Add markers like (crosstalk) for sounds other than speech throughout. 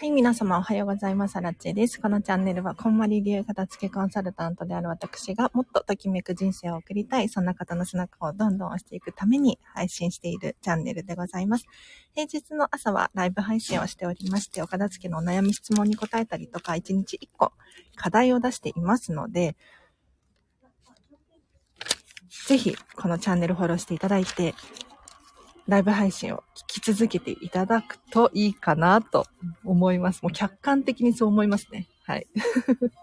はい、皆様おはようございます。アラチェです。このチャンネルは、こんまり流片付けコンサルタントである私が、もっとときめく人生を送りたい、そんな方の背中をどんどん押していくために配信しているチャンネルでございます。平日の朝はライブ配信をしておりまして、お片付けのお悩み質問に答えたりとか、1日1個課題を出していますので、ぜひ、このチャンネルフォローしていただいて、ライブ配信を聞き続けていただくといいかなと思います。もう客観的にそう思いますね。はい。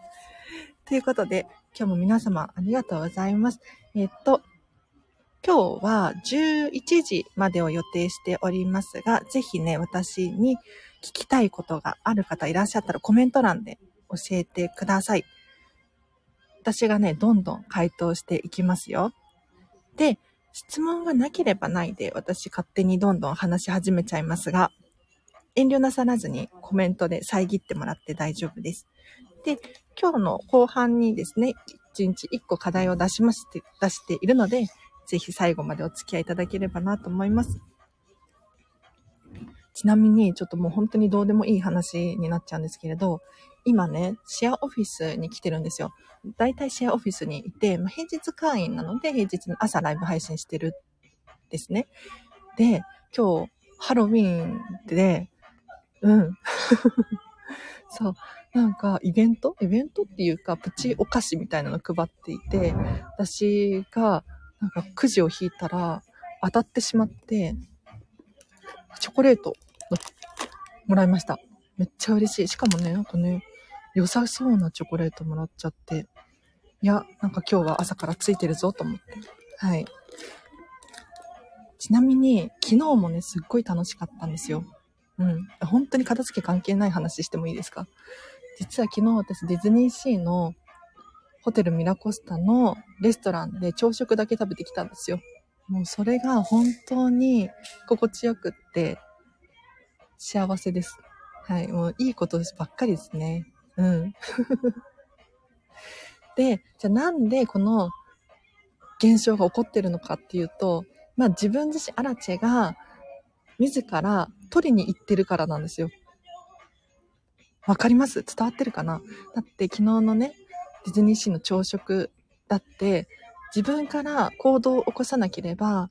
(laughs) ということで、今日も皆様ありがとうございます。えっと、今日は11時までを予定しておりますが、ぜひね、私に聞きたいことがある方いらっしゃったらコメント欄で教えてください。私がね、どんどん回答していきますよ。で、質問がなければないで、私勝手にどんどん話し始めちゃいますが、遠慮なさらずにコメントで遮ってもらって大丈夫です。で、今日の後半にですね、1日1個課題を出しまして、出しているので、ぜひ最後までお付き合いいただければなと思います。ちなみに、ちょっともう本当にどうでもいい話になっちゃうんですけれど、今ね、シェアオフィスに来てるんですよ。だいたいシェアオフィスにいて、まあ、平日会員なので、平日の朝ライブ配信してるですね。で、今日、ハロウィンで、うん。(laughs) そう。なんか、イベント？イベントっていうか、プチお菓子みたいなの配っていて、私が、なんか、くじを引いたら、当たってしまって、チョコレートもらいました。めっちゃ嬉しい。しかもね、なんかね、良さそうなチョコレートもらっちゃって、いや、なんか今日は朝からついてるぞと思って。はい。ちなみに、昨日もね、すっごい楽しかったんですよ。うん。本当に片付け関係ない話してもいいですか？実は昨日私ディズニーシーのホテルミラコスタのレストランで朝食だけ食べてきたんですよ。もうそれが本当に心地よくって幸せです。はい。もういいことばっかりですね。うん。で、じゃあなんでこの現象が起こってるのかっていうと、まあ自分自身、アラチェが自ら取りに行ってるからなんですよ。わかります？伝わってるかな？だって昨日のね、ディズニーシーの朝食だって、自分から行動を起こさなければ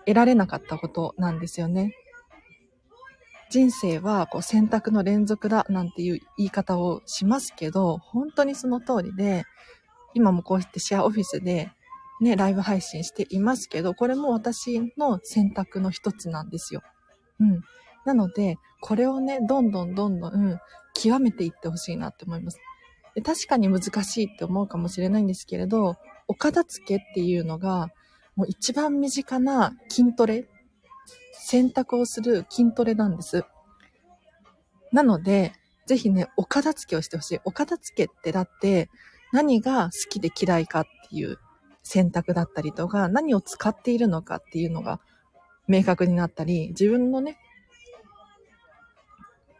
得られなかったことなんですよね。人生はこう選択の連続だなんていう言い方をしますけど、本当にその通りで、今もこうしてシェアオフィスでね、ライブ配信していますけど、これも私の選択の一つなんですよ。うん。なので、これをね、どんどんどんどん、うん、極めていってほしいなって思いますで。確かに難しいって思うかもしれないんですけれど、お片付けっていうのが、もう一番身近な筋トレ選択をする筋トレなんです。なので、ぜひね、お片付けをしてほしい。お片付けってだって、何が好きで嫌いかっていう選択だったりとか、何を使っているのかっていうのが明確になったり、自分のね、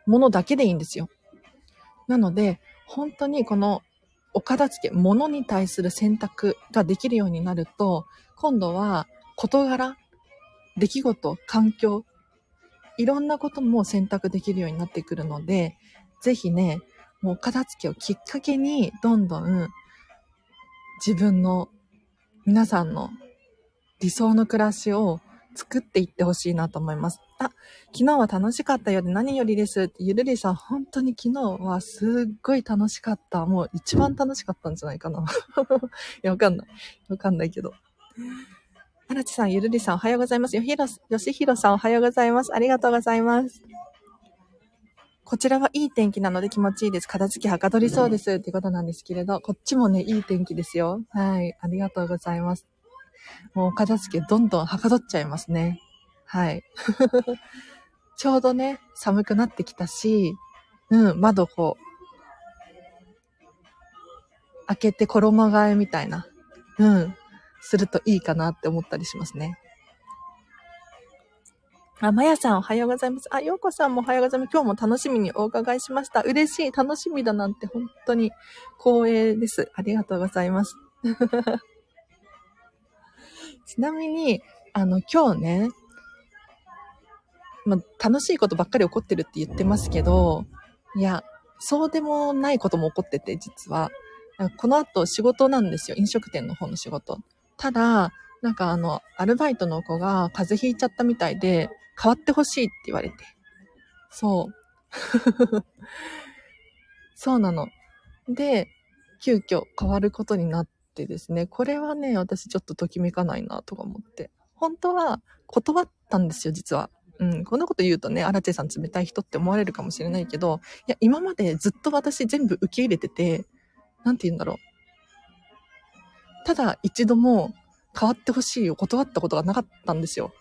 ものだけでいいんですよ。なので、本当にこのお片付け、物に対する選択ができるようになると、今度は事柄、出来事、環境、いろんなことも選択できるようになってくるので、ぜひね、もう片付けをきっかけに、どんどん自分の皆さんの理想の暮らしを作っていってほしいなと思います。あ、昨日は楽しかったようで何よりです、ゆるりさん、本当に昨日はすっごい楽しかった。もう一番楽しかったんじゃないかな。(laughs) いや、わかんない。わかんないけど。荒地さん、ゆるりさん、おはようございます。よひろ、よしひろさん、おはようございます。ありがとうございます。こちらはいい天気なので気持ちいいです。片付けはかどりそうです。ってことなんですけれど、こっちもね、いい天気ですよ。はい。ありがとうございます。もう片付けどんどんはかどっちゃいますね。はい。(laughs) ちょうどね、寒くなってきたし、うん、窓こう、開けて衣替えみたいな、うん、するといいかなって思ったりしますね。あ、まやさんおはようございます。あ、ようこさんもおはようございます。今日も楽しみにお伺いしました。嬉しい、楽しみだなんて本当に光栄です。ありがとうございます。(laughs) ちなみに、あの、今日ね、ま、楽しいことばっかり起こってるって言ってますけど、いや、そうでもないことも起こってて、実は。この後仕事なんですよ。飲食店の方の仕事。ただ、なんかあの、アルバイトの子が風邪ひいちゃったみたいで、変わってほしいって言われて。そう。(laughs) そうなの。で、急遽変わることになってですね、これはね、私ちょっとときめかないなとか思って。本当は断ったんですよ、実は。うん、こんなこと言うとね、アラチェさん冷たい人って思われるかもしれないけど、いや、今までずっと私全部受け入れてて、なんて言うんだろう。ただ一度も変わってほしいを断ったことがなかったんですよ。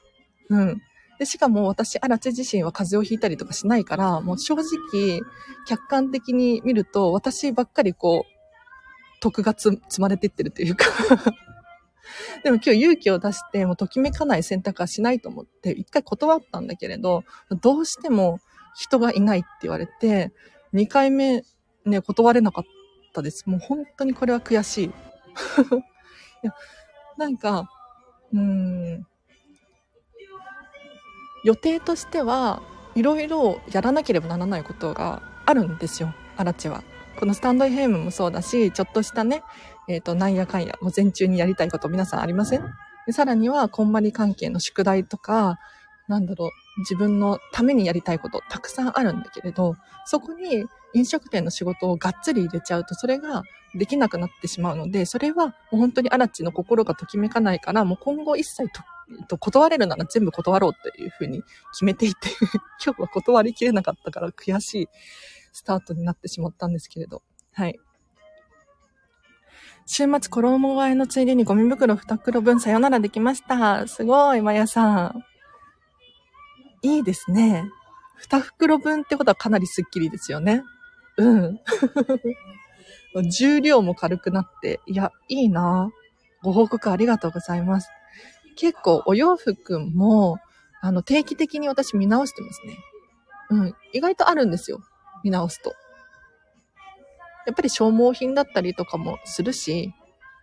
うん。で、しかも私、アラチ自身は風邪をひいたりとかしないから、もう正直、客観的に見ると、私ばっかりこう、徳が積まれてってるというか (laughs) でも今日勇気を出して、もうときめかない選択はしないと思って、一回断ったんだけれど、どうしても人がいないって言われて、二回目ね、断れなかったです。もう本当にこれは悔しい。いやなんか、うん、予定としてはいろいろやらなければならないことがあるんですよ、アラチは。このスタンド FM もそうだし、ちょっとしたね、えっ、ー、と、なんやかんや、午前中にやりたいこと皆さんありません？でさらには、こんまり関係の宿題とか、なんだろう、自分のためにやりたいことたくさんあるんだけれど、そこに飲食店の仕事をがっつり入れちゃうと、それができなくなってしまうので、それはもう本当にアラチの心がときめかないから、もう今後一切とと、断れるなら全部断ろうっていうふうに決めていて (laughs) 今日は断りきれなかったから悔しいスタートになってしまったんですけれど。はい。週末衣替えのついでにゴミ袋2袋分さよならできました。すごい、まやさん。いいですね。2袋分ってことはかなりスッキリですよね。うん。(laughs) 重量も軽くなって、いや、いいなご報告ありがとうございます。結構お洋服も、あの、定期的に私見直してますね。うん。意外とあるんですよ。見直すと。やっぱり消耗品だったりとかもするし、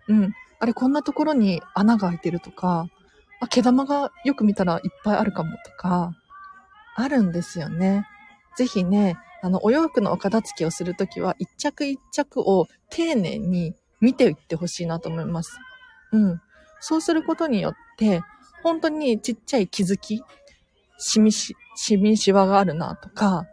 うん。あれ、こんなところに穴が開いてるとか、あ、毛玉がよく見たらいっぱいあるかもとか、あるんですよね。ぜひね、あの、お洋服のお片付けをするときは、一着一着を丁寧に見ていってほしいなと思います。うん。そうすることによって、本当にちっちゃい気づき、しみし、しみしわがあるなとか、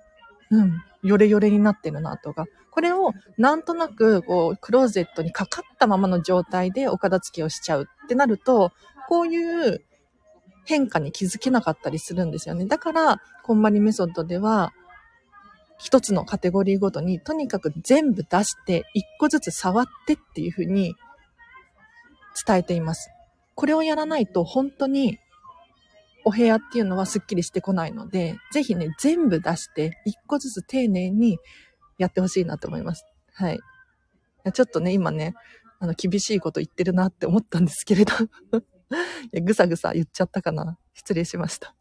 うん、ヨレヨレになってるなとか、これをなんとなく、こう、クローゼットにかかったままの状態でお片付けをしちゃうってなると、こういう変化に気づけなかったりするんですよね。だから、こんまりメソッドでは、一つのカテゴリーごとに、とにかく全部出して、一個ずつ触ってっていうふうに伝えています。これをやらないと本当にお部屋っていうのはスッキリしてこないので、ぜひね、全部出して、一個ずつ丁寧にやってほしいなと思います。はい。ちょっとね、今ね、あの、厳しいこと言ってるなって思ったんですけれど、(laughs) ぐさぐさ言っちゃったかな。失礼しました。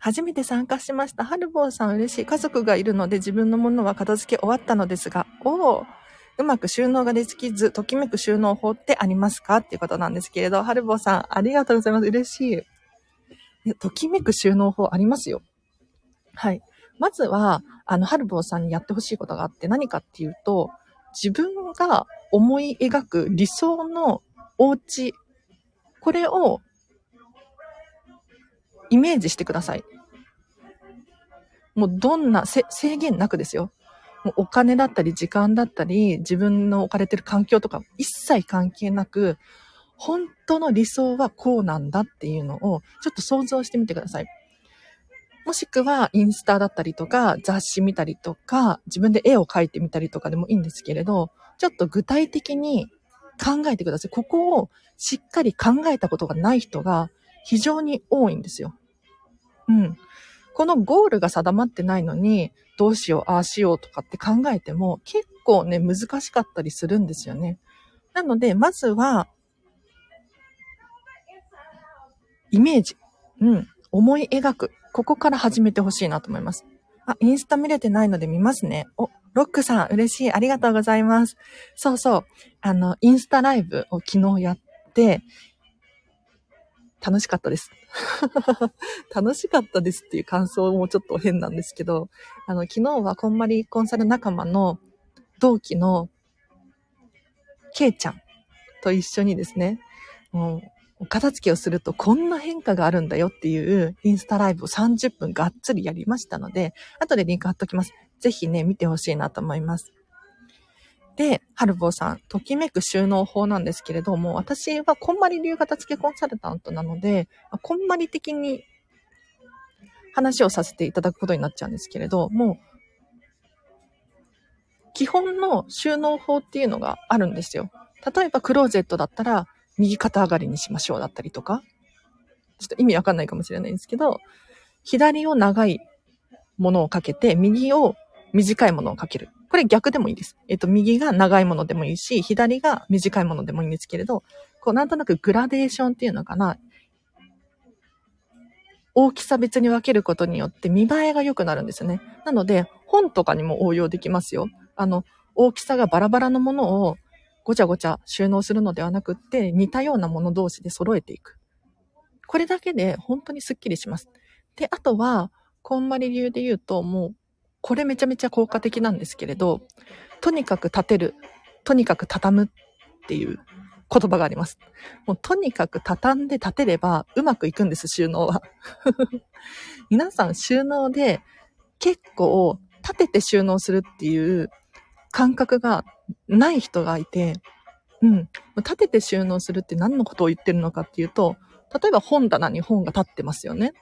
初めて参加しました。ハルボーさん嬉しい。家族がいるので自分のものは片付け終わったのですが、おお、うまく収納ができず、ときめく収納法ってありますか？っていうことなんですけれど、はるぼさん、ありがとうございます。嬉しい。ときめく収納法ありますよ。はい。まずは、あの、はるぼうさんにやってほしいことがあって、何かっていうと、自分が思い描く理想のお家、これをイメージしてください。もうどんな制限なくですよ。もうお金だったり時間だったり自分の置かれてる環境とか一切関係なく本当の理想はこうなんだっていうのをちょっと想像してみてください。もしくはインスタだったりとか雑誌見たりとか自分で絵を描いてみたりとかでもいいんですけれどちょっと具体的に考えてください。ここをしっかり考えたことがない人が非常に多いんですよ。うん。このゴールが定まってないのに、どうしよう、ああしようとかって考えても、結構ね、難しかったりするんですよね。なので、まずは、イメージ。うん。思い描く。ここから始めてほしいなと思います。あ、インスタ見れてないので見ますね。お、ロックさん、嬉しい。ありがとうございます。そうそう。あの、インスタライブを昨日やって、楽しかったです。(laughs) 楽しかったですっていう感想もちょっと変なんですけど、あの、昨日はこんまりコンサル仲間の同期のケイちゃんと一緒にですね、もう、お片付けをするとこんな変化があるんだよっていうインスタライブを30分がっつりやりましたので、後でリンク貼っときます。ぜひね、見てほしいなと思います。で、はるぼうさん、ときめく収納法なんですけれども、私はこんまり流片付けコンサルタントなので、こんまり的に話をさせていただくことになっちゃうんですけれど、もう基本の収納法っていうのがあるんですよ。例えばクローゼットだったら、右肩上がりにしましょうだったりとか、ちょっと意味わかんないかもしれないんですけど、左を長いものをかけて、右を短いものをかける。これ逆でもいいです。えっと、右が長いものでもいいし、左が短いものでもいいんですけれど、こう、なんとなくグラデーションっていうのかな。大きさ別に分けることによって見栄えが良くなるんですよね。なので、本とかにも応用できますよ。あの、大きさがバラバラのものをごちゃごちゃ収納するのではなくって、似たようなもの同士で揃えていく。これだけで本当にスッキリします。で、あとは、こんまり流で言うと、もう、これめちゃめちゃ効果的なんですけれど、とにかく立てる、とにかく畳むっていう言葉があります。もうとにかく畳んで立てればうまくいくんです、収納は。(laughs) 皆さん収納で結構立てて収納するっていう感覚がない人がいて、うん。立てて収納するって何のことを言ってるのかっていうと、例えば本棚に本が立ってますよね。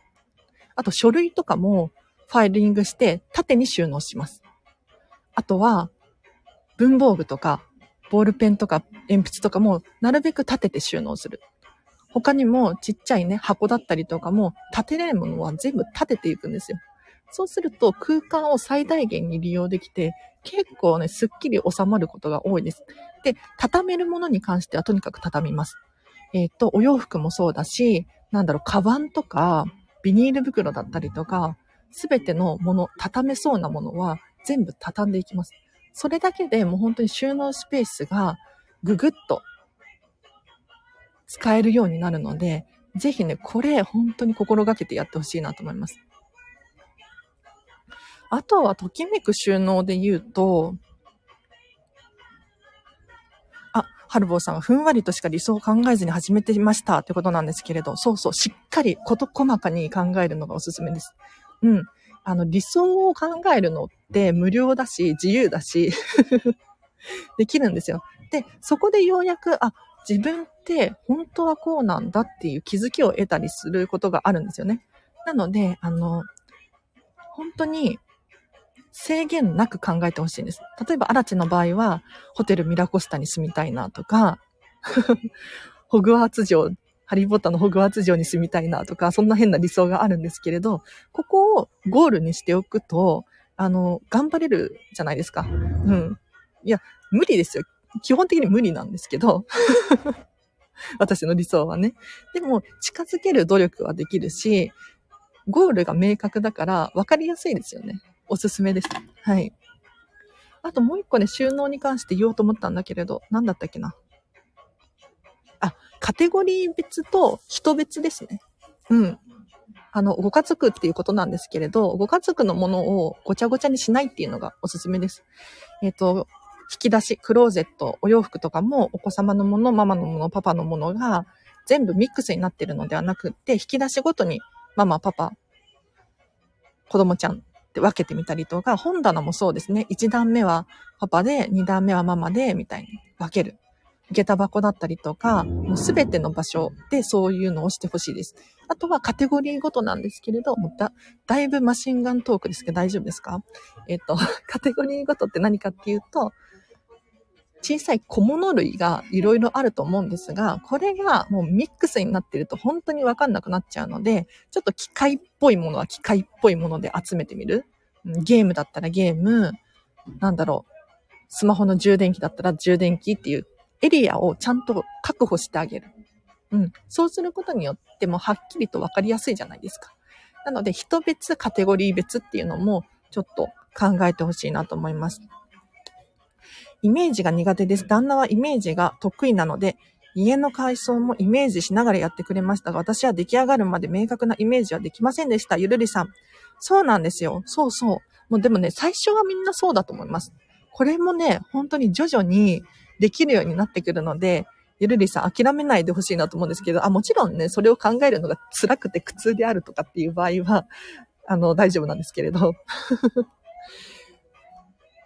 あと書類とかもファイリングして縦に収納します。あとは文房具とかボールペンとか鉛筆とかもなるべく立てて収納する。他にもちっちゃいね、箱だったりとかも立てれるものは全部立てていくんですよ。そうすると空間を最大限に利用できて、結構ね、すっきり収まることが多いです。で、畳めるものに関してはとにかく畳みます。えっ、ー、と、お洋服もそうだし、なんだろう、カバンとか、ビニール袋だったりとか、すべてのもの、畳めそうなものは全部畳んでいきます。それだけでもう本当に収納スペースがぐぐっと使えるようになるので、ぜひね、これ本当に心がけてやってほしいなと思います。あとは、ときめく収納で言うと、あ、はるぼうさんはふんわりとしか理想を考えずに始めていましたってことなんですけれど、そうそう、しっかり事細かに考えるのがおすすめです。うん。あの、理想を考えるのって無料だし、自由だし (laughs) できるんですよ。で、そこでようやく、あ、自分って本当はこうなんだっていう気づきを得たりすることがあるんですよね。なので、あの、本当に制限なく考えてほしいんです。例えば、アラチの場合は、ホテルミラコスタに住みたいなとか、(laughs) ホグワーツ城、ハリーポッターのホグワーツ城に住みたいなとか、そんな変な理想があるんですけれど、ここをゴールにしておくと、あの、頑張れるじゃないですか。うん。いや、無理ですよ。基本的に無理なんですけど。(laughs) 私の理想はね。でも、近づける努力はできるし、ゴールが明確だから分かりやすいですよね。おすすめです。はい。あともう一個ね、収納に関して言おうと思ったんだけれど、何だったっけな。カテゴリー別と人別ですね。うん。あの、ご家族っていうことなんですけれど、ご家族のものをごちゃごちゃにしないっていうのがおすすめです。えっ、ー、と、引き出し、クローゼット、お洋服とかもお子様のもの、ママのもの、パパのものが全部ミックスになってるのではなくて、引き出しごとにママ、パパ、子供ちゃんって分けてみたりとか、本棚もそうですね。1段目はパパで、2段目はママで、みたいに分ける。下駄箱だったりとか、もうすべての場所でそういうのをしてほしいです。あとはカテゴリーごとなんですけれど、もだ、だいぶマシンガントークですけど大丈夫ですか？えっ、と、(laughs) カテゴリーごとって何かっていうと、小さい小物類がいろいろあると思うんですが、これがもうミックスになってると本当にわかんなくなっちゃうので、ちょっと機械っぽいものは機械っぽいもので集めてみる。ゲームだったらゲーム、なんだろう、スマホの充電器だったら充電器っていうエリアをちゃんと確保してあげる。うん。そうすることによってもはっきりとわかりやすいじゃないですか。なので、人別、カテゴリー別っていうのもちょっと考えてほしいなと思います。イメージが苦手です。旦那はイメージが得意なので、家の改装もイメージしながらやってくれましたが、私は出来上がるまで明確なイメージはできませんでした。ゆるりさん。そうなんですよ。そうそう。もうでもね、最初はみんなそうだと思います。これもね、本当に徐々にできるようになってくるので、ゆるりさん諦めないでほしいなと思うんですけど、あ、もちろんね、それを考えるのが辛くて苦痛であるとかっていう場合は、あの、大丈夫なんですけれど。(laughs)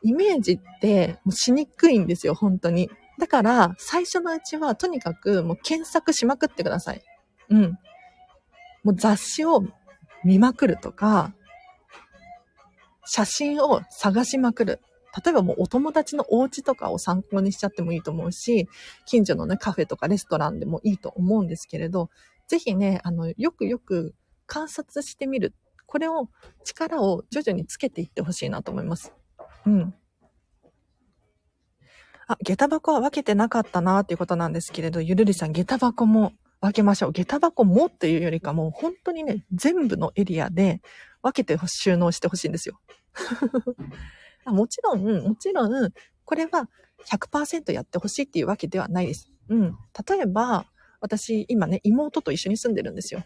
イメージってもうしにくいんですよ、本当に。だから、最初のうちはとにかくもう検索しまくってください。うん。もう雑誌を見まくるとか、写真を探しまくる。例えばもうお友達のお家とかを参考にしちゃってもいいと思うし、近所のね、カフェとかレストランでもいいと思うんですけれど、ぜひね、あの、よくよく観察してみる。これを、力を徐々につけていってほしいなと思います。うん。あ、下駄箱は分けてなかったなっていうことなんですけれど、ゆるりさん、下駄箱も分けましょう。下駄箱もっていうよりかも、本当にね、全部のエリアで分けて収納してほしいんですよ。もちろん、もちろん、これは100%やってほしいっていうわけではないです。うん。例えば、私、今ね、妹と一緒に住んでるんですよ。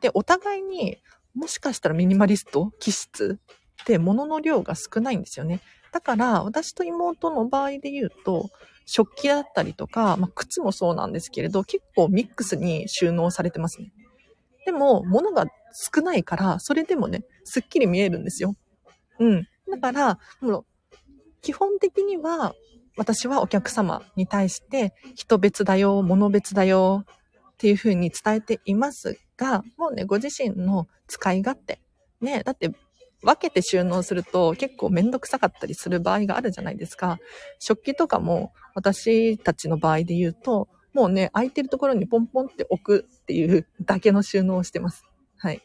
で、お互いに、もしかしたらミニマリスト、気質って物の量が少ないんですよね。だから、私と妹の場合で言うと、食器だったりとか、まあ、靴もそうなんですけれど、結構ミックスに収納されてますね。でも、物が少ないから、それでもね、すっきり見えるんですよ。うん。だから、もう、基本的には、私はお客様に対して、人別だよ、物別だよ、っていうふうに伝えていますが、もうね、ご自身の使い勝手。ね、だって、分けて収納すると結構めんどくさかったりする場合があるじゃないですか。食器とかも私たちの場合で言うと、もうね、空いてるところにポンポンって置くっていうだけの収納をしてます。はい。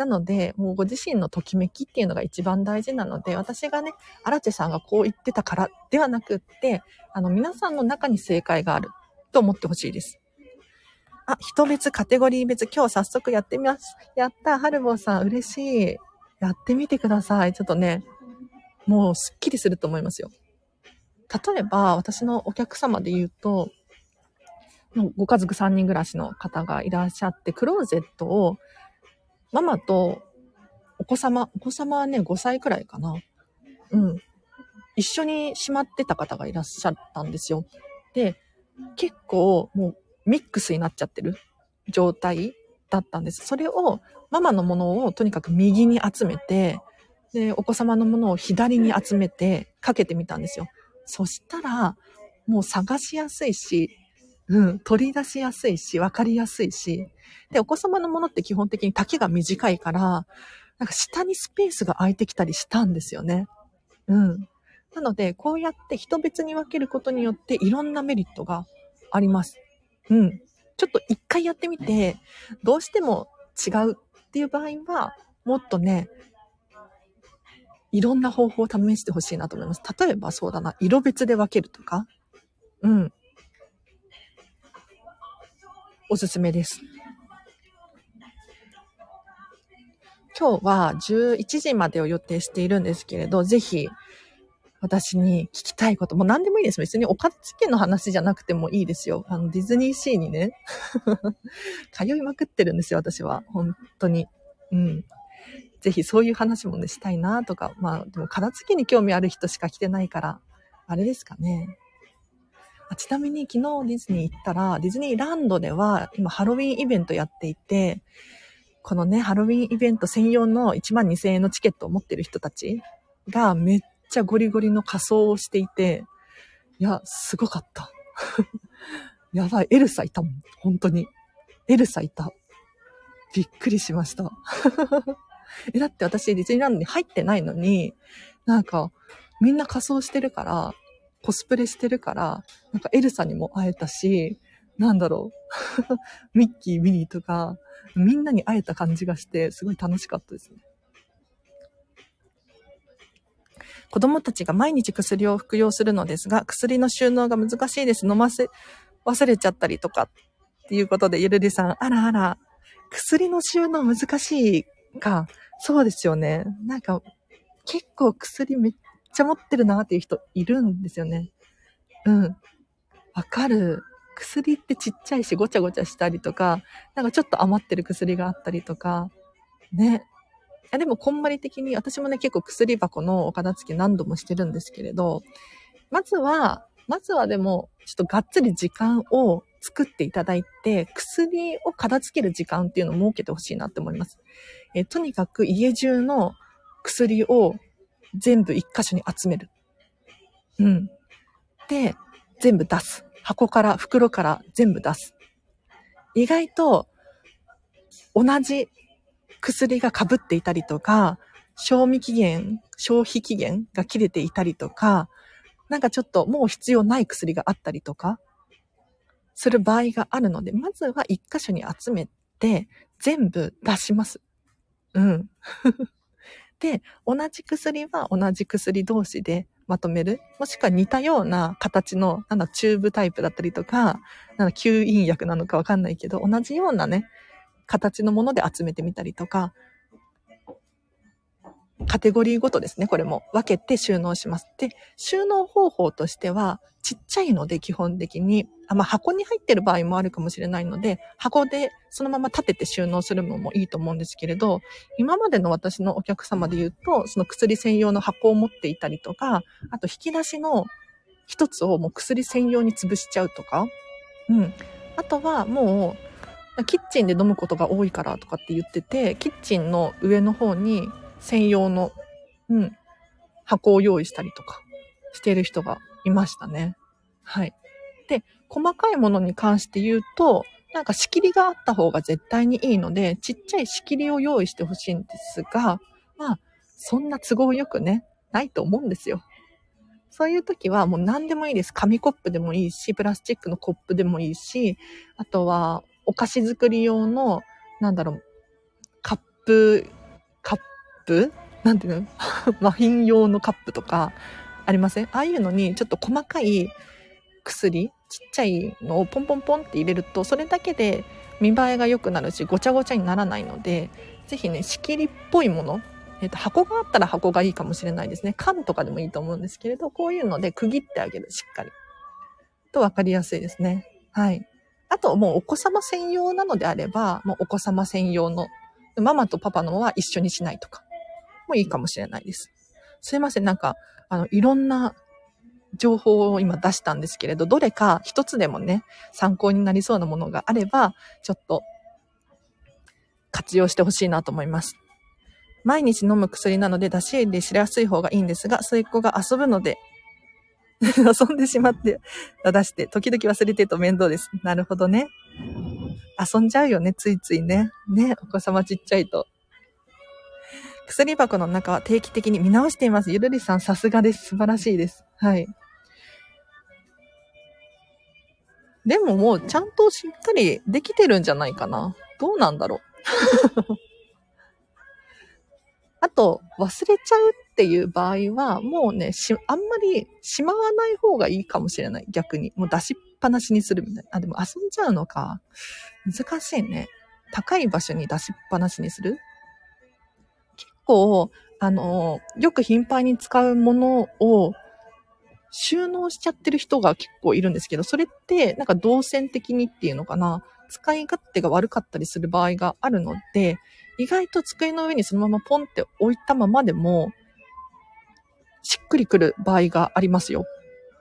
なので、もうご自身のときめきっていうのが一番大事なので、私がね、荒地さんがこう言ってたからではなくって、あの、皆さんの中に正解があると思ってほしいです。あ、人別、カテゴリー別、今日早速やってみます。やった、はるぼうさん、嬉しい。やってみてください。ちょっとね、もうすっきりすると思いますよ。例えば、私のお客様で言うと、ご家族3人暮らしの方がいらっしゃって、クローゼットをママとお子様、お子様はね、5歳くらいかな。うん。一緒にしまってた方がいらっしゃったんですよ。で、結構もうミックスになっちゃってる状態だったんです。それを、ママのものをとにかく右に集めて、で、お子様のものを左に集めてかけてみたんですよ。そしたら、もう探しやすいし、うん、取り出しやすいし、わかりやすいし。で、お子様のものって基本的に丈が短いから、なんか下にスペースが空いてきたりしたんですよね。うん。なので、こうやって人別に分けることによっていろんなメリットがあります。うん。ちょっと一回やってみて、どうしても違うっていう場合は、もっとね、いろんな方法を試してほしいなと思います。例えばそうだな、色別で分けるとか。うん。おすすめです。今日は11時までを予定しているんですけれど、ぜひ私に聞きたいこと、もう何でもいいです。別にお片付けの話じゃなくてもいいですよ。あの、ディズニーシーにね、(laughs) 通いまくってるんですよ、私は。本当に。うん。ぜひそういう話もね、したいなとか。まあ、でも片付けに興味ある人しか来てないから、あれですかね。あちなみに昨日ディズニー行ったら、ディズニーランドでは今ハロウィンイベントやっていて、このね、ハロウィンイベント専用の1万2000円のチケットを持ってる人たちがめっちゃゴリゴリの仮装をしていて、いや、すごかった。(laughs) やばい、エルサいたもん。本当に。エルサいた。びっくりしました。(laughs) え、だって私ディズニーランドに入ってないのに、なんか、みんな仮装してるから、コスプレしてるから、なんかエルサにも会えたし、なんだろう。(laughs) ミッキー、ミニーとか、みんなに会えた感じがして、すごい楽しかったですね。子供たちが毎日薬を服用するのですが、薬の収納が難しいです。飲ませ、忘れちゃったりとか、っていうことで、ゆるりさん、あらあら、薬の収納難しいか。そうですよね。なんか、結構薬めっっちゃ持ってるなっていう人いるんですよね。うん。わかる。薬ってちっちゃいしごちゃごちゃしたりとか、なんかちょっと余ってる薬があったりとか、ね。いでもこんまり的に、私もね結構薬箱のお片付け何度もしてるんですけれど、まずは、まずはでも、ちょっとがっつり時間を作っていただいて、薬を片付ける時間っていうのを設けてほしいなって思います。えとにかく家中の薬を全部一箇所に集める。うん。で、全部出す。箱から、袋から全部出す。意外と、同じ薬が被っていたりとか、賞味期限、消費期限が切れていたりとか、なんかちょっともう必要ない薬があったりとか、する場合があるので、まずは一箇所に集めて、全部出します。うん。で、同じ薬は同じ薬同士でまとめる。もしくは似たような形の、なんだ、チューブタイプだったりとか、なんだ、吸引薬なのかわかんないけど、同じようなね、形のもので集めてみたりとか、カテゴリーごとですね、これも分けて収納します。で、収納方法としては、ちっちゃいので基本的に、あまあ、箱に入ってる場合もあるかもしれないので、箱でそのまま立てて収納するのもいいと思うんですけれど、今までの私のお客様で言うと、その薬専用の箱を持っていたりとか、あと引き出しの一つをもう薬専用に潰しちゃうとか、うん。あとはもう、キッチンで飲むことが多いからとかって言ってて、キッチンの上の方に専用の、うん、箱を用意したりとかしている人がいましたね。はい。で、細かいものに関して言うと、なんか仕切りがあった方が絶対にいいので、ちっちゃい仕切りを用意してほしいんですが、まあ、そんな都合よくね、ないと思うんですよ。そういう時はもう何でもいいです。紙コップでもいいし、プラスチックのコップでもいいし、あとはお菓子作り用の、なんだろう、カップ、プ？なんていうの？マフィン用のカップとか、ありません？ああいうのにちょっと細かい薬、ちっちゃいのをポンポンポンって入れると、それだけで見栄えが良くなるし、ごちゃごちゃにならないので、ぜひね、仕切りっぽいもの、えっ、と、箱があったら箱がいいかもしれないですね。缶とかでもいいと思うんですけれど、こういうので区切ってあげる、しっかり。と分かりやすいですね。はい。あと、もうお子様専用なのであれば、もうお子様専用の、ママとパパのは一緒にしないとか、もいいかもしれないです。すいません、なんか、あの、いろんな情報を今出したんですけれど、どれか一つでもね、参考になりそうなものがあれば、ちょっと活用してほしいなと思います。毎日飲む薬なので出し入れしやすい方がいいんですが、末っ子が遊ぶので、(laughs) 遊んでしまって出して、時々忘れてると面倒です。なるほどね。遊んじゃうよね、ついついね。ね、お子様ちっちゃいと。薬箱の中は定期的に見直しています。ゆるりさんさすがです。素晴らしいです。はい。でももうちゃんとしっかりできてるんじゃないかな。どうなんだろう。(laughs) あと、忘れちゃうっていう場合は、もうね、し、あんまりしまわない方がいいかもしれない。逆に。もう出しっぱなしにするみたいな。あ、でも遊んじゃうのか。難しいね。高い場所に出しっぱなしにする構、あの、よく頻繁に使うものを収納しちゃってる人が結構いるんですけど、それってなんか動線的にっていうのかな、使い勝手が悪かったりする場合があるので、意外と机の上にそのままポンって置いたままでも、しっくりくる場合がありますよ。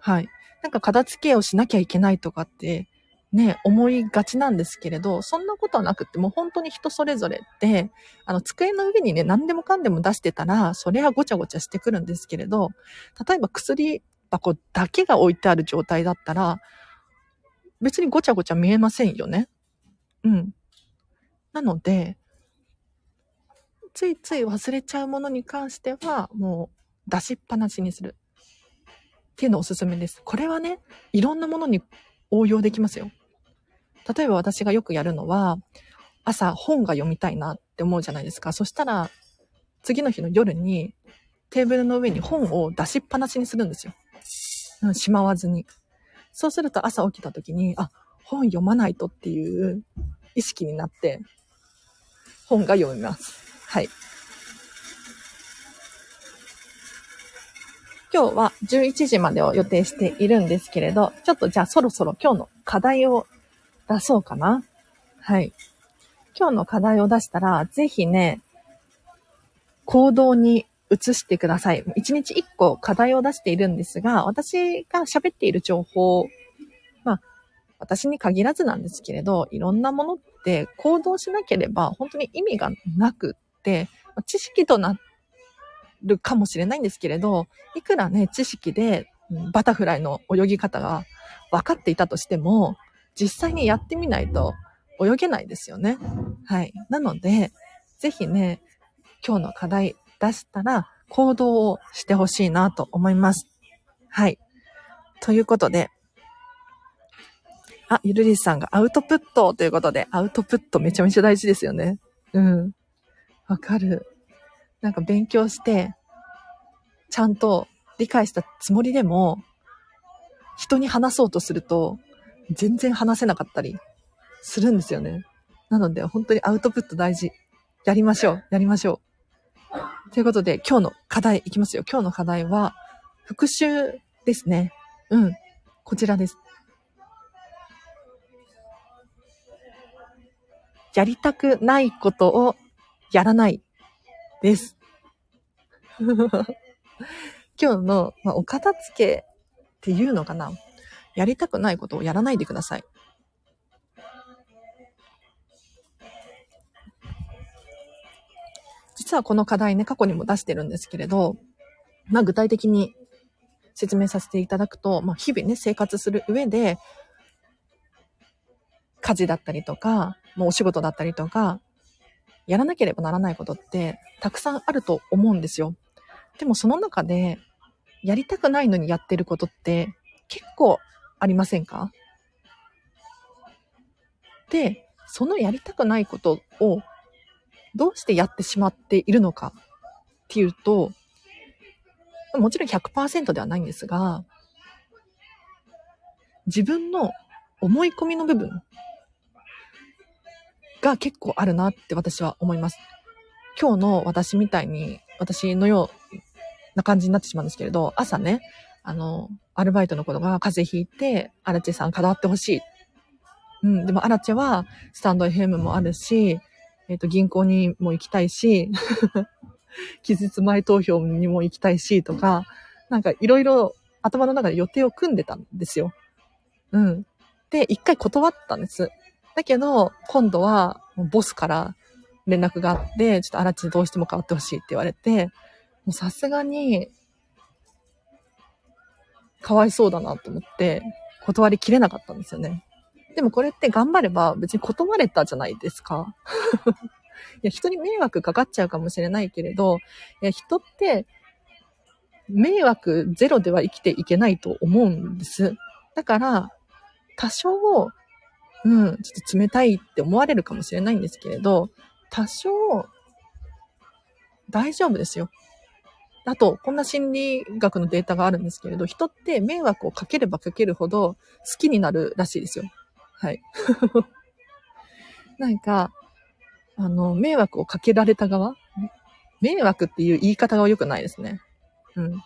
はい。なんか片付けをしなきゃいけないとかって、ね、思いがちなんですけれど、そんなことはなくって、もう本当に人それぞれで、あの、机の上にね、何でもかんでも出してたら、それはごちゃごちゃしてくるんですけれど、例えば薬箱だけが置いてある状態だったら、別にごちゃごちゃ見えませんよね。うん。なので、ついつい忘れちゃうものに関しては、もう出しっぱなしにする。っていうのおすすめです。これはね、いろんなものに応用できますよ。例えば私がよくやるのは、朝本が読みたいなって思うじゃないですか。そしたら、次の日の夜にテーブルの上に本を出しっぱなしにするんですよ。うん、しまわずに。そうすると朝起きた時に、あ、本読まないとっていう意識になって、本が読みます。はい。今日は11時までを予定しているんですけれど、ちょっとじゃあそろそろ今日の課題を出そうかな。はい。今日の課題を出したら、ぜひね、行動に移してください。1日1個課題を出しているんですが、私が喋っている情報、まあ、私に限らずなんですけれど、いろんなものって行動しなければ本当に意味がなくって、知識となるかもしれないんですけれど、いくらね、知識でバタフライの泳ぎ方が分かっていたとしても、実際にやってみないと泳げないですよね。はい。なので、ぜひね、今日の課題出したら行動をしてほしいなと思います。はい。ということで、あ、ゆるりさんがアウトプットということで、アウトプットめちゃめちゃ大事ですよね。うん。わかる。なんか勉強して、ちゃんと理解したつもりでも、人に話そうとすると、全然話せなかったりするんですよね。なので、本当にアウトプット大事。やりましょう。やりましょう。ということで、今日の課題いきますよ。今日の課題は、復習ですね。うん。こちらです。やりたくないことをやらないです。(laughs) 今日の、まあ、お片付けっていうのかなやりたくないことをやらないでください。実はこの課題ね、過去にも出してるんですけれど、まあ具体的に説明させていただくと、まあ日々ね、生活する上で、家事だったりとか、もうお仕事だったりとか、やらなければならないことってたくさんあると思うんですよ。でもその中で、やりたくないのにやってることって結構ありませんか？で、そのやりたくないことをどうしてやってしまっているのかっていうと、もちろん100%ではないんですが、自分の思い込みの部分が結構あるなって私は思います。今日の私みたいに、私のような感じになってしまうんですけれど、朝ね、あの、アルバイトの子が風邪ひいて、アラチェさん関わってほしい。うん、でもアラチェはスタンド FM もあるし、えっ、ー、と、銀行にも行きたいし、(laughs) 期日前投票にも行きたいし、とか、なんかいろいろ頭の中で予定を組んでたんですよ。うん。で、一回断ったんです。だけど、今度は、ボスから連絡があって、ちょっとアラチどうしても変わってほしいって言われて、もうさすがに、かわいそうだなと思って、断りきれなかったんですよね。でもこれって頑張れば別に断れたじゃないですか。(laughs) いや、人に迷惑かかっちゃうかもしれないけれど、いや、人って、迷惑ゼロでは生きていけないと思うんです。だから、多少、うん、ちょっと冷たいって思われるかもしれないんですけれど、多少、大丈夫ですよ。あと、こんな心理学のデータがあるんですけれど、人って迷惑をかければかけるほど好きになるらしいですよ。はい。(laughs) なんか、あの、迷惑をかけられた側？迷惑っていう言い方が良くないですね。うん。(laughs) っ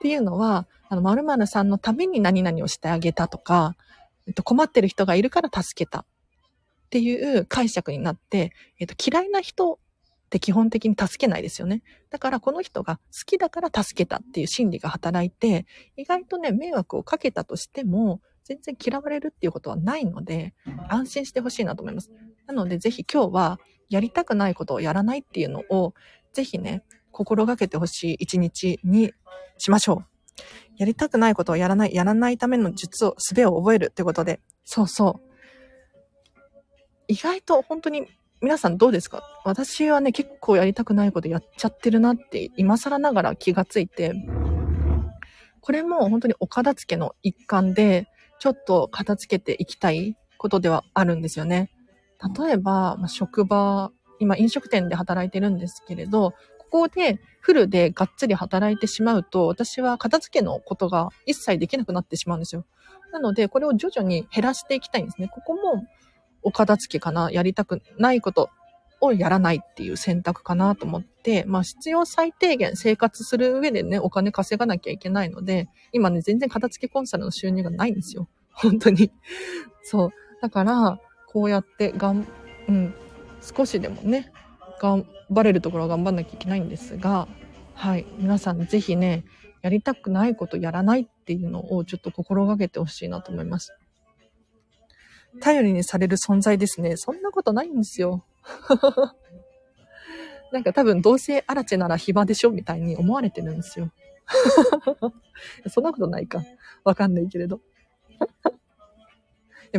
ていうのは、あの、〇〇さんのために何々をしてあげたとか、えっと、困ってる人がいるから助けたっていう解釈になって、えっと、嫌いな人って基本的に助けないですよね。だからこの人が好きだから助けたっていう心理が働いて、意外とね、迷惑をかけたとしても、全然嫌われるっていうことはないので、安心してほしいなと思います。なので、ぜひ今日は、やりたくないことをやらないっていうのを、ぜひね、心がけてほしい一日にしましょう。やりたくないことをやらない、やらないための術を、術を覚えるってことで、そうそう。意外と本当に皆さんどうですか？私はね、結構やりたくないことやっちゃってるなって今更ながら気がついて、これも本当にお片付けの一環で、ちょっと片付けていきたいことではあるんですよね。例えば、ま、職場、今飲食店で働いてるんですけれど、ここでフルでがっつり働いてしまうと、私は片付けのことが一切できなくなってしまうんですよ。なので、これを徐々に減らしていきたいんですね。ここもお片付けかな、やりたくないことをやらないっていう選択かなと思って、まあ必要最低限生活する上でね、お金稼がなきゃいけないので、今ね、全然片付けコンサルの収入がないんですよ。(laughs) 本当に。そう。だから、こうやってがん、うん、少しでもね、頑張れるところは頑張んなきゃいけないんですが、はい。皆さんぜひね、やりたくないことやらないっていうのをちょっと心がけてほしいなと思います。頼りにされる存在ですね。そんなことないんですよ。(laughs) なんか多分どうせアラチェなら暇でしょみたいに思われてるんですよ。(laughs) そんなことないか。わかんないけれど。(laughs)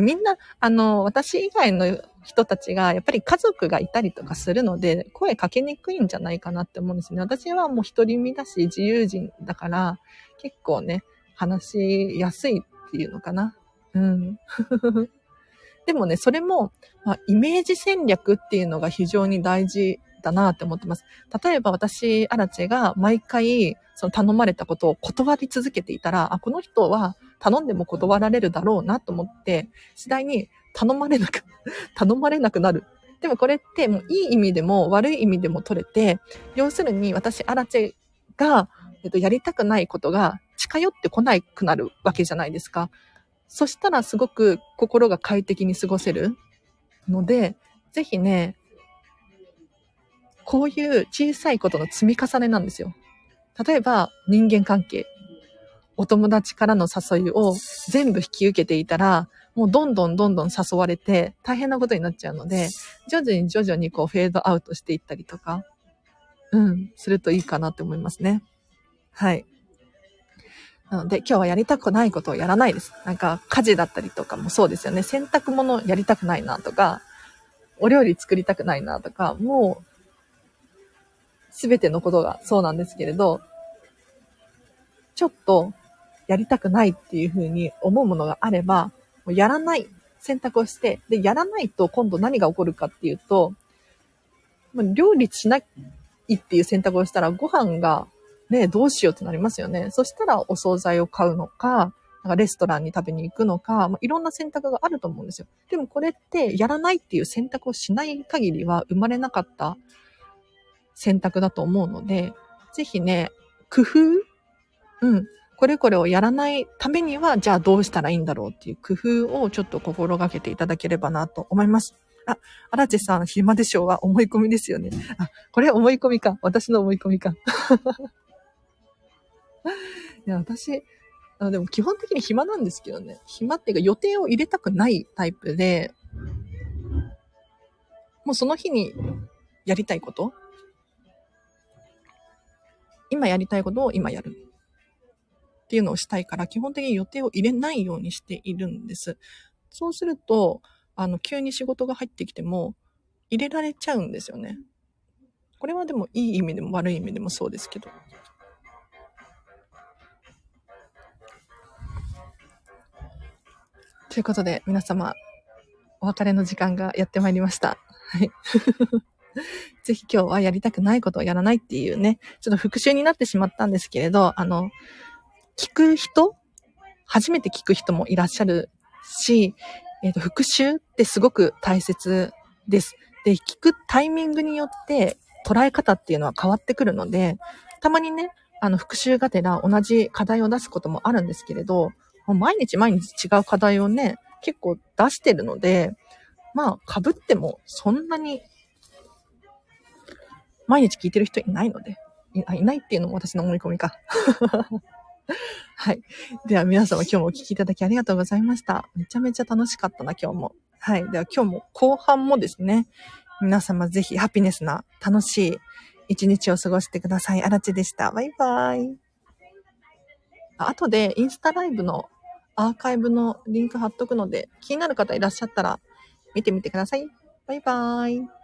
みんな、あの、私以外の人たちが、やっぱり家族がいたりとかするので、声かけにくいんじゃないかなって思うんですね。私はもう独り身だし、自由人だから、結構ね、話しやすいっていうのかな。うん。でもね、それも、まあ、イメージ戦略っていうのが非常に大事だなって思ってます。例えば私、アラチェが毎回、その頼まれたことを断り続けていたら、あ、この人は頼んでも断られるだろうなと思って、次第に頼まれなく、(laughs) 頼まれなくなる。でもこれってもういい意味でも悪い意味でも取れて、要するに私、アラチェが、えっと、やりたくないことが近寄ってこなくなるわけじゃないですか。そしたらすごく心が快適に過ごせるので、ぜひね、こういう小さいことの積み重ねなんですよ。例えば、人間関係。お友達からの誘いを全部引き受けていたら、もうどんどんどんどん誘われて大変なことになっちゃうので、徐々に徐々にこうフェードアウトしていったりとか、うん、するといいかなって思いますね。はい。なので、今日はやりたくないことをやらないです。なんか、家事だったりとかもそうですよね。洗濯物やりたくないなとか、お料理作りたくないなとか、もう、すべてのことがそうなんですけれど、ちょっとやりたくないっていうふうに思うものがあれば、もうやらない選択をして、で、やらないと今度何が起こるかっていうと、料理しないっていう選択をしたらご飯がね、どうしようってなりますよね。そしたらお惣菜を買うのか、なんかレストランに食べに行くのか、まあ、いろんな選択があると思うんですよ。でもこれってやらないっていう選択をしない限りは生まれなかった選択だと思うので、ぜひね、工夫うん。これこれをやらないためには、じゃあどうしたらいいんだろうっていう工夫をちょっと心がけていただければなと思います。あ、荒地さん、暇でしょうは思い込みですよね。あ、これ思い込みか。私の思い込みか。いや、私、あでも基本的に暇なんですけどね。暇っていうか予定を入れたくないタイプで、もうその日にやりたいこと今やりたいことを今やる。っていうのをしたいから、基本的に予定を入れないようにしているんです。そうすると、あの、急に仕事が入ってきても、入れられちゃうんですよね。これはでもいい意味でも悪い意味でもそうですけど。ということで、皆様、お別れの時間がやってまいりました。はい。(laughs) ぜひ今日はやりたくないことをやらないっていうね、ちょっと復習になってしまったんですけれど、あの、聞く人初めて聞く人もいらっしゃるし、えっ、ー、と、復習ってすごく大切です。で、聞くタイミングによって捉え方っていうのは変わってくるので、たまにね、あの、復習がてら同じ課題を出すこともあるんですけれど、毎日毎日違う課題をね、結構出してるので、まあ、被ってもそんなに、毎日聞いてる人いないので、いいないっていうのも私の思い込みか。(laughs) はい。では皆様今日もお聞きいただきありがとうございました。めちゃめちゃ楽しかったな、今日も。はい。では今日も後半もですね、皆様ぜひハピネスな楽しい一日を過ごしてください。あらちでした。バイバイ。あとでインスタライブのアーカイブのリンク貼っとくので、気になる方いらっしゃったら見てみてください。バイバーイ。